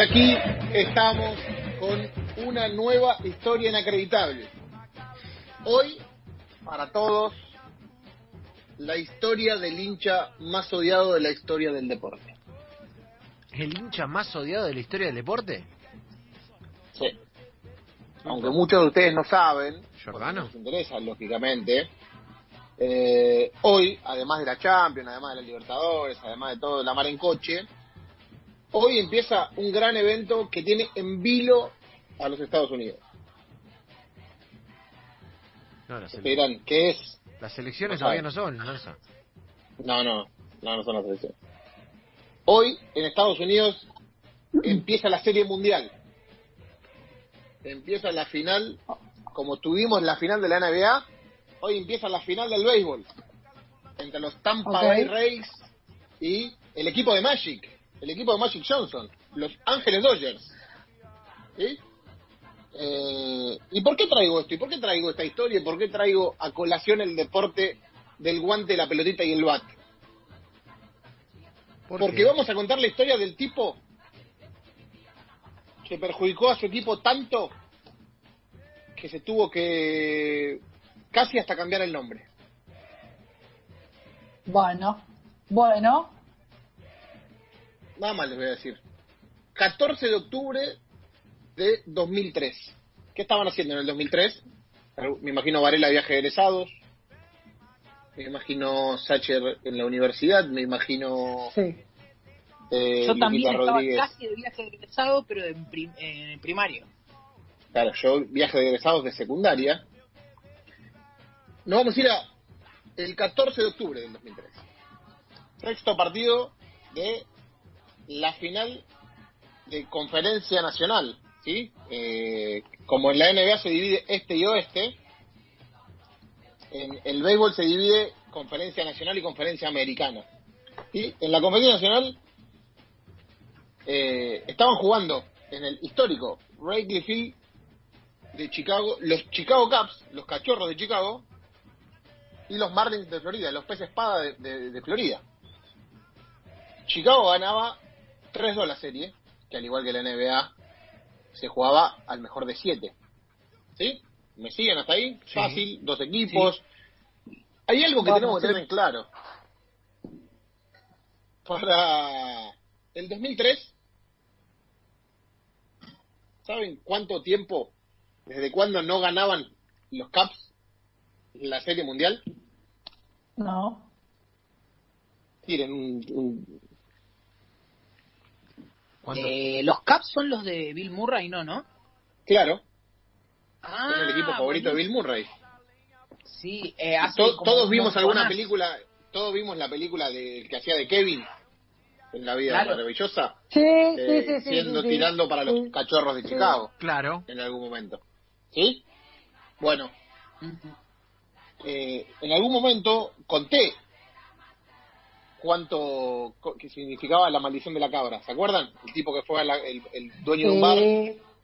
aquí estamos con una nueva historia inacreditable. Hoy, para todos, la historia del hincha más odiado de la historia del deporte. ¿El hincha más odiado de la historia del deporte? Sí. Aunque muchos de ustedes no saben, ¿Giordano? nos interesa, lógicamente. eh, hoy, además de la Champions, además de la Libertadores, además de todo la mar en coche, hoy empieza un gran evento que tiene en vilo a los Estados Unidos. No, las, Se dirán, ¿qué es? las elecciones No todavía no son, no son. No, no, no, no son las elecciones. Hoy, en Estados Unidos, empieza la Serie Mundial. Empieza la final, como tuvimos la final de la NBA, hoy empieza la final del béisbol. Entre los Tampa. Bay Rays y el equipo de Magic, el equipo de Magic Johnson, los Ángeles Dodgers. ¿Sí? Eh, ¿Y por qué traigo esto? ¿Y por qué traigo esta historia? ¿Y por qué traigo a colación el deporte del guante, la pelotita y el bat? ¿Por Porque qué? vamos a contar la historia del tipo que perjudicó a su equipo tanto que se tuvo que casi hasta cambiar el nombre. Bueno, bueno, Nada más les voy a decir. 14 de octubre de 2003. ¿Qué estaban haciendo en el 2003? Me imagino Varela de viaje de egresados. Me imagino Sacher en la universidad. Me imagino sí. eh, Yo también estaba Rodríguez. casi de viaje egresado, pero en, prim- en el primario. Claro, yo viaje de egresados de secundaria. Nos vamos a ir a el 14 de octubre del 2003. Sexto partido de la final de conferencia nacional, ¿sí? Eh, como en la NBA se divide este y oeste, en el béisbol se divide conferencia nacional y conferencia americana. ¿sí? En la conferencia nacional eh, estaban jugando en el histórico Wrigley Field de Chicago, los Chicago Cubs, los cachorros de Chicago, y los Marlins de Florida, los peces espada de Florida. Chicago ganaba 3-2 la serie, que al igual que la NBA, se jugaba al mejor de 7. ¿Sí? ¿Me siguen hasta ahí? Sí. Fácil, dos equipos. Hay algo que Vamos, tenemos que tener en claro. Para el 2003, ¿saben cuánto tiempo, desde cuándo no ganaban los Caps la Serie Mundial? No. Tienen un. Eh, los Caps son los de Bill Murray, ¿no? ¿No? Claro, Ah, es el equipo favorito de Bill Murray. Sí, eh, hace To- como todos vimos alguna película, todos vimos la película de, que hacía de Kevin en la vida Claro. maravillosa, Sí, eh, sí, sí, siendo sí, sí. tirando para los Sí. cachorros de Sí. Chicago Claro. en algún momento. ¿Sí? Bueno, eh, en algún momento conté cuánto que significaba la maldición de la cabra. ¿Se acuerdan? El tipo que fue a la- el, el dueño de un bar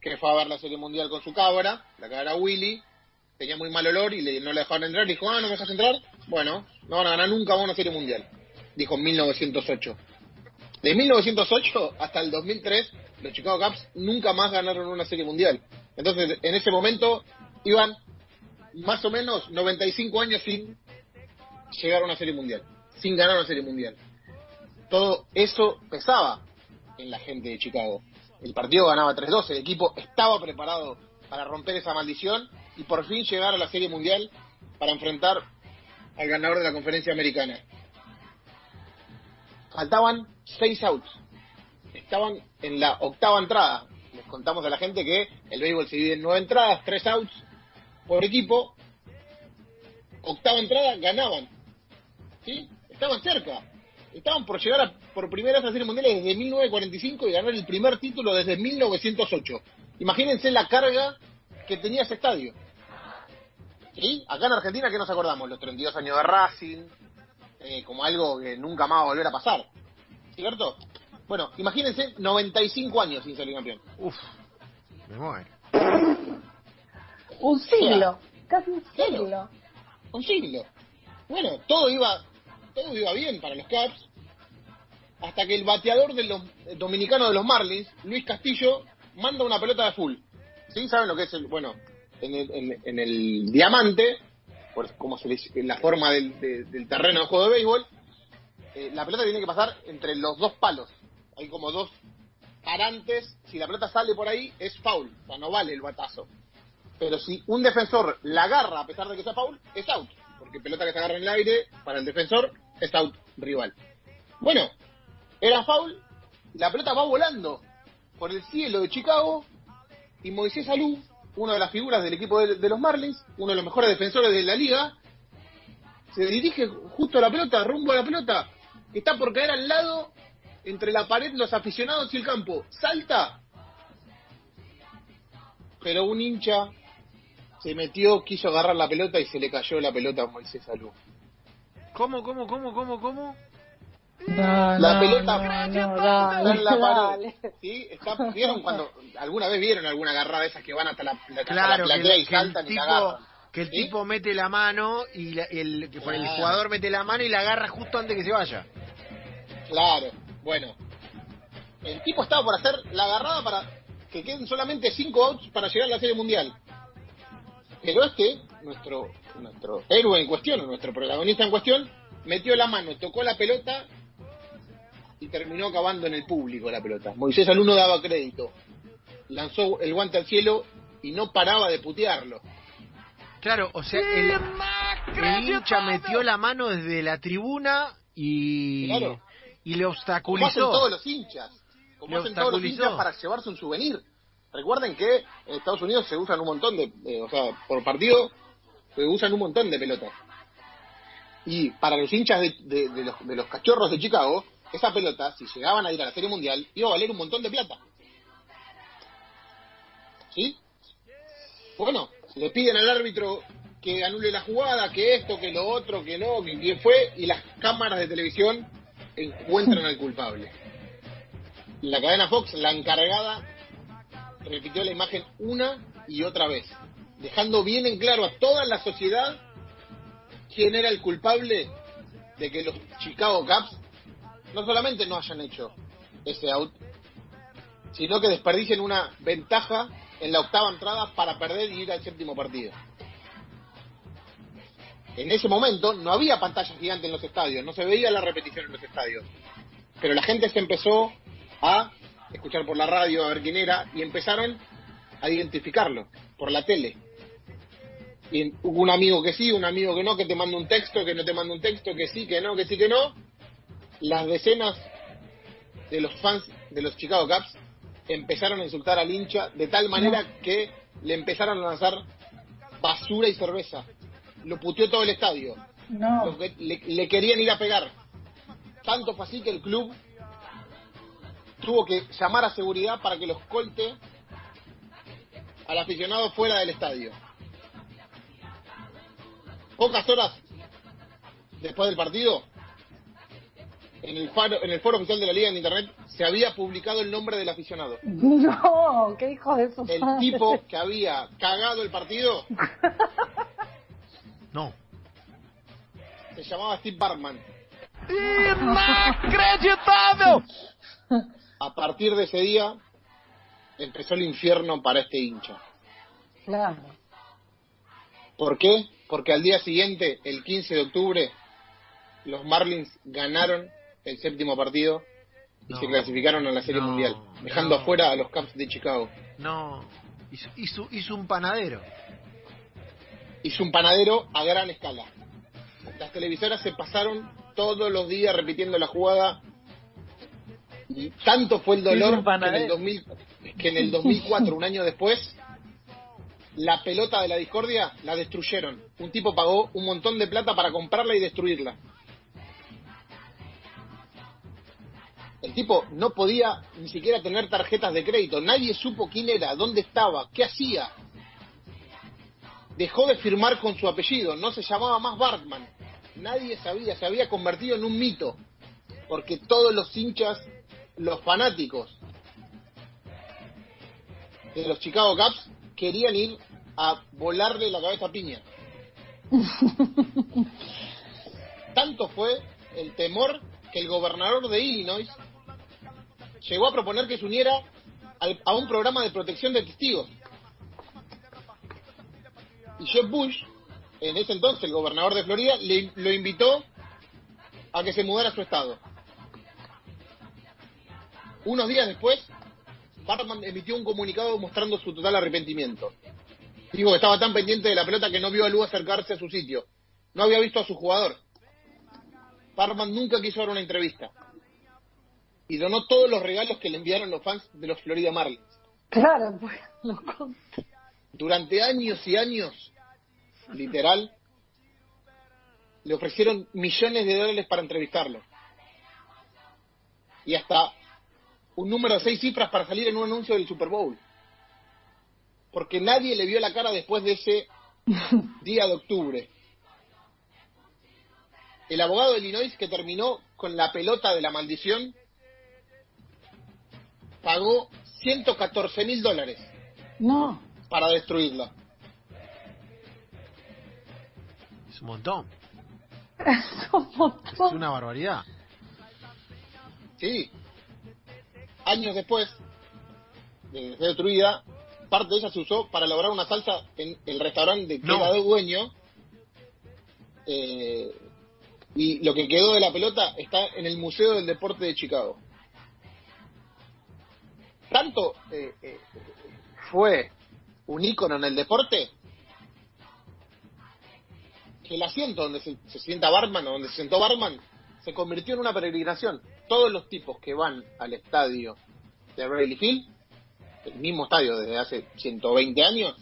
que fue a ver la serie mundial con su cabra, la cabra Willy, tenía muy mal olor y le, no le dejaron entrar. Dijo, ah, no me dejas entrar. Bueno, no van a ganar nunca una serie mundial. Dijo en 1908. De 1908 hasta el 2003, los Chicago Cubs nunca más ganaron una serie mundial. Entonces, en ese momento, iban más o menos 95 años sin llegar a una serie mundial, sin ganar una serie mundial. Todo eso pesaba en la gente de Chicago. El partido ganaba 3-2, el equipo estaba preparado para romper esa maldición y por fin llegar a la serie mundial para enfrentar al ganador de la conferencia americana. Faltaban 6 outs. Estaban en la octava entrada. Les contamos a la gente que el béisbol se divide en 9 entradas, 3 outs por equipo, octava entrada, ganaban. ¿Sí? Estaban cerca. Estaban por llegar a, por primera vez a serie mundial desde 1945 y ganar el primer título desde 1908. Imagínense la carga que tenía ese estadio. ¿Sí? Acá en Argentina, ¿qué nos acordamos? Los 32 años de Racing, eh, como algo que nunca más va a volver a pasar. ¿Cierto? Bueno, imagínense 95 años sin salir campeón. Uf, me muero. Un siglo. Casi un siglo. Un siglo. Bueno, todo iba, todo iba bien para los Caps, hasta que el bateador de los eh, dominicano de los Marlins, Luis Castillo, manda una pelota de full. ¿Sí? ¿Saben lo que es el, bueno, en el, en, en el diamante, por como se dice, en la forma del, de- del terreno de juego de béisbol, eh, la pelota tiene que pasar entre los dos palos. Hay como dos parantes. Si la pelota sale por ahí, es foul. O sea, no vale el batazo. Pero si un defensor la agarra a pesar de que sea foul, es out. Porque pelota que se agarra en el aire, para el defensor, out rival. Bueno, era foul, la pelota va volando por el cielo de Chicago y Moisés Alú, una de las figuras del equipo de, los Marlins, uno de los mejores defensores de la liga, se dirige justo a la pelota, rumbo a la pelota, está por caer al lado entre la pared, los aficionados y el campo. Salta, pero un hincha se metió, quiso agarrar la pelota y se le cayó la pelota a Moisés Alú. ¿Cómo, cómo, cómo, cómo, cómo? No, La no, pelota no, dale, en la pared. dale. ¿Sí? Está, ¿Vieron cuando alguna vez vieron alguna agarrada de esas que van hasta la, hasta la Claro, que, platea y que el saltan y la tipo, agarran? que el ¿Sí? tipo mete la mano y la- el, que por el Claro. jugador mete la mano y la agarra justo antes que se vaya. Claro, bueno. El tipo estaba por hacer la agarrada para que queden solamente 5 outs para llegar a la Serie Mundial. Pero este, nuestro, nuestro héroe en cuestión, nuestro protagonista en cuestión, metió la mano, tocó la pelota y terminó acabando en el público la pelota. Moisés Alú no daba crédito. Lanzó el guante al cielo y no paraba de putearlo. Claro, o sea, el, el hincha metió la mano desde la tribuna y, Claro. y le Como hacen obstaculizó. todos los hinchas. Como Le hacen todos los obstaculizó. hinchas para llevarse un souvenir. Recuerden que en Estados Unidos se usan un montón de, eh, o sea, por partido se usan un montón de pelotas. Y para los hinchas de, de- de los, de los cachorros de Chicago, esa pelota, si llegaban a ir a la Serie Mundial, iba a valer un montón de plata. ¿Sí? Bueno, le piden al árbitro que anule la jugada, que esto, que lo otro, que no, que fue, y las cámaras de televisión encuentran al culpable. La cadena Fox, la encargada, repitió la imagen una y otra vez, dejando bien en claro a toda la sociedad quién era el culpable de que los Chicago Cubs no solamente no hayan hecho ese out, sino que desperdicien una ventaja en la octava entrada para perder y ir al séptimo partido. En ese momento no había pantalla gigante en los estadios, no se veía la repetición en los estadios. Pero la gente se empezó a escuchar por la radio, a ver quién era, y empezaron a identificarlo por la tele. Y hubo un amigo que sí, un amigo que no, que te manda un texto, que no te manda un texto, que sí, que no, que sí, que no. Las decenas de los fans de los Chicago Cubs empezaron a insultar al hincha de tal manera que le empezaron a lanzar basura y cerveza. Lo puteó todo el estadio. No. Le, le querían ir a pegar. Tanto fue así que el club tuvo que llamar a seguridad para que los colte al aficionado fuera del estadio. Pocas horas después del partido, en el, faro, en el foro oficial de la liga en internet se había publicado el nombre del aficionado. No, qué hijo de su El madre. tipo que había cagado el partido No. se llamaba Steve Bartman. ¡Inacreditable! A partir de ese día empezó el infierno para este hincha. Claro. ¿Por qué? Porque al día siguiente, el 15 de octubre, los Marlins ganaron el séptimo partido y No. se clasificaron a la Serie No, Mundial, dejando no. afuera a los Cubs de Chicago. No. Hizo, hizo, hizo un panadero. Hizo un panadero a gran escala. Las televisoras se pasaron todos los días repitiendo la jugada tanto fue el dolor que en, el panadero. 2000 que en el 2004, un año después, la pelota de la discordia la destruyeron. Un tipo pagó un montón de plata para comprarla y destruirla. El tipo no podía ni siquiera tener tarjetas de crédito. Nadie supo quién era, dónde estaba, qué hacía. Dejó de firmar con su apellido, no se llamaba más Bartman. Nadie sabía, se había convertido en un mito. Porque todos los hinchas, los fanáticos de los Chicago Cubs querían ir a volarle la cabeza a Piña. Tanto fue el temor que el gobernador de Illinois llegó a proponer que se uniera al- a un programa de protección de testigos. Y Jeb Bush, en ese entonces el gobernador de Florida, le, lo invitó a que se mudara a su estado. Unos días después, Bartman emitió un comunicado mostrando su total arrepentimiento. Dijo que estaba tan pendiente de la pelota que no vio a Lu acercarse a su sitio. No había visto a su jugador. Bartman nunca quiso dar una entrevista. Y donó todos los regalos que le enviaron los fans de los Florida Marlins. Claro, pues lo conté. Durante años y años, literal, le ofrecieron millones de dólares para entrevistarlo. Y hasta un número de seis cifras para salir en un anuncio del Super Bowl. Porque nadie le vio la cara después de ese día de octubre. El abogado de Illinois que terminó con la pelota de la maldición pagó 114 mil dólares No. para destruirla. Es un montón. Es un Es montón. una barbaridad. Sí. Años después de ser destruida, parte de ella se usó para elaborar una salsa en el restaurante de que No. era de dueño. Eh, y lo que quedó de la pelota está en el Museo del Deporte de Chicago. Tanto eh, eh, fue un ícono en el deporte que el asiento donde se, se sienta Barman o donde se sentó Barman se convirtió en una peregrinación. Todos los tipos que van al estadio de Wrigley Field, el mismo estadio desde hace 120 años,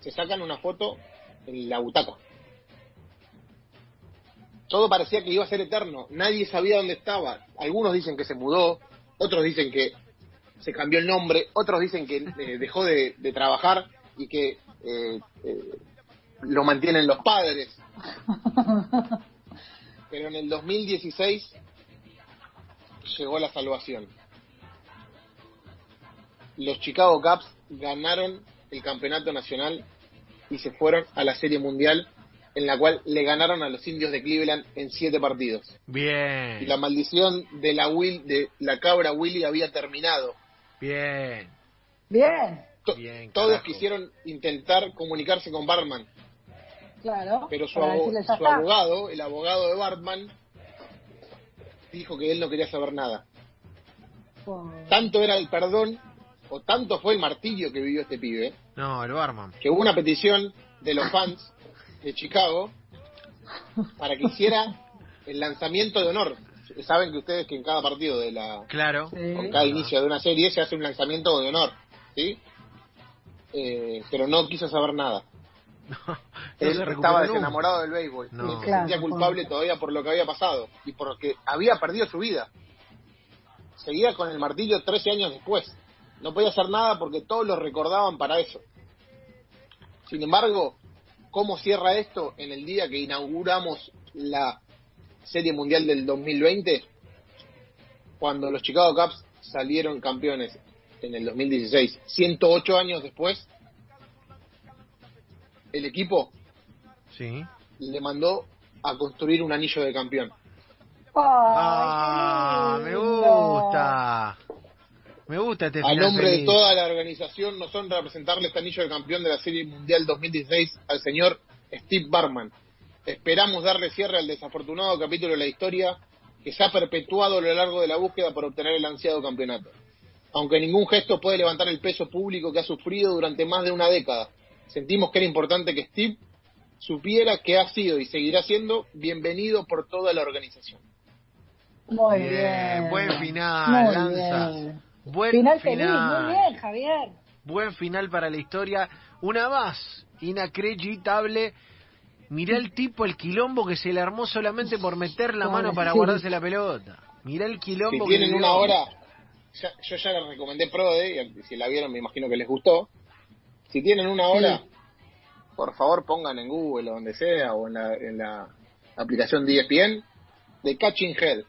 se sacan una foto en la butaca. Todo parecía que iba a ser eterno, nadie sabía dónde estaba. Algunos dicen que se mudó, otros dicen que se cambió el nombre, otros dicen que eh, dejó de, de trabajar y que eh, eh, lo mantienen los padres. Pero en el 2016 llegó la salvación. Los Chicago Cubs ganaron el campeonato nacional y se fueron a la Serie Mundial, en la cual le ganaron a los indios de Cleveland en siete partidos. Y Bien. la maldición de la, Will, de la cabra Willy había terminado. Bien. Bien. To- Bien, todos quisieron intentar comunicarse con Bartman, Claro. pero su, su abogado, el abogado de Bartman, dijo que él no quería saber nada. Tanto era el perdón, o tanto fue el martillo que vivió este pibe, No, el barman. que hubo una petición de los fans de Chicago para que hiciera el lanzamiento de honor. Saben que ustedes que en cada partido de la Claro. Sí. con cada inicio de una serie se hace un lanzamiento de honor, ¿sí? Eh, pero no quiso saber nada. No Él estaba desenamorado del béisbol No. y se Claro, sentía culpable todavía por lo que había pasado y porque había perdido su vida. Seguía con el martillo 13 años después. No podía hacer nada porque todos lo recordaban para eso. Sin embargo, ¿cómo cierra esto en el día que inauguramos la Serie Mundial del 2020? Cuando los Chicago Cubs salieron campeones en el 2016, 108 años después, el equipo Sí. le mandó a construir un anillo de campeón. Ah, me gusta. Me gusta este A final nombre de toda la organización nos honra presentarle este anillo de campeón de la Serie Mundial 2016 al señor Steve Barman. Esperamos darle cierre al desafortunado capítulo de la historia que se ha perpetuado a lo largo de la búsqueda por obtener el ansiado campeonato. Aunque ningún gesto puede levantar el peso público que ha sufrido durante más de una década, sentimos que era importante que Steve supiera que ha sido y seguirá siendo bienvenido por toda la organización. Muy Bien, bien. buen final, Muy Lanza. bien. Buen Final final. feliz, muy bien, Javier. buen final para la historia. Una más, inacreditable. Mirá el tipo, el quilombo que se le armó solamente por meter la mano para guardarse la pelota. Mirá el Si quilombo que tienen una hora, ya- yo ya les recomendé Prode, y si la vieron me imagino que les gustó. Si tienen una hora, por favor pongan en Google o donde sea, o en la, en la aplicación de E de Catching Head,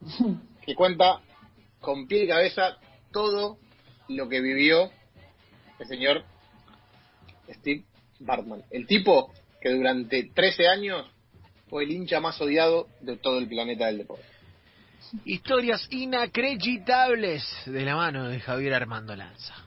que cuenta con pie y cabeza todo lo que vivió el señor Steve Bartman. El tipo que durante 13 años fue el hincha más odiado de todo el planeta del deporte. Historias inacreditables de la mano de Javier Armando Lanza.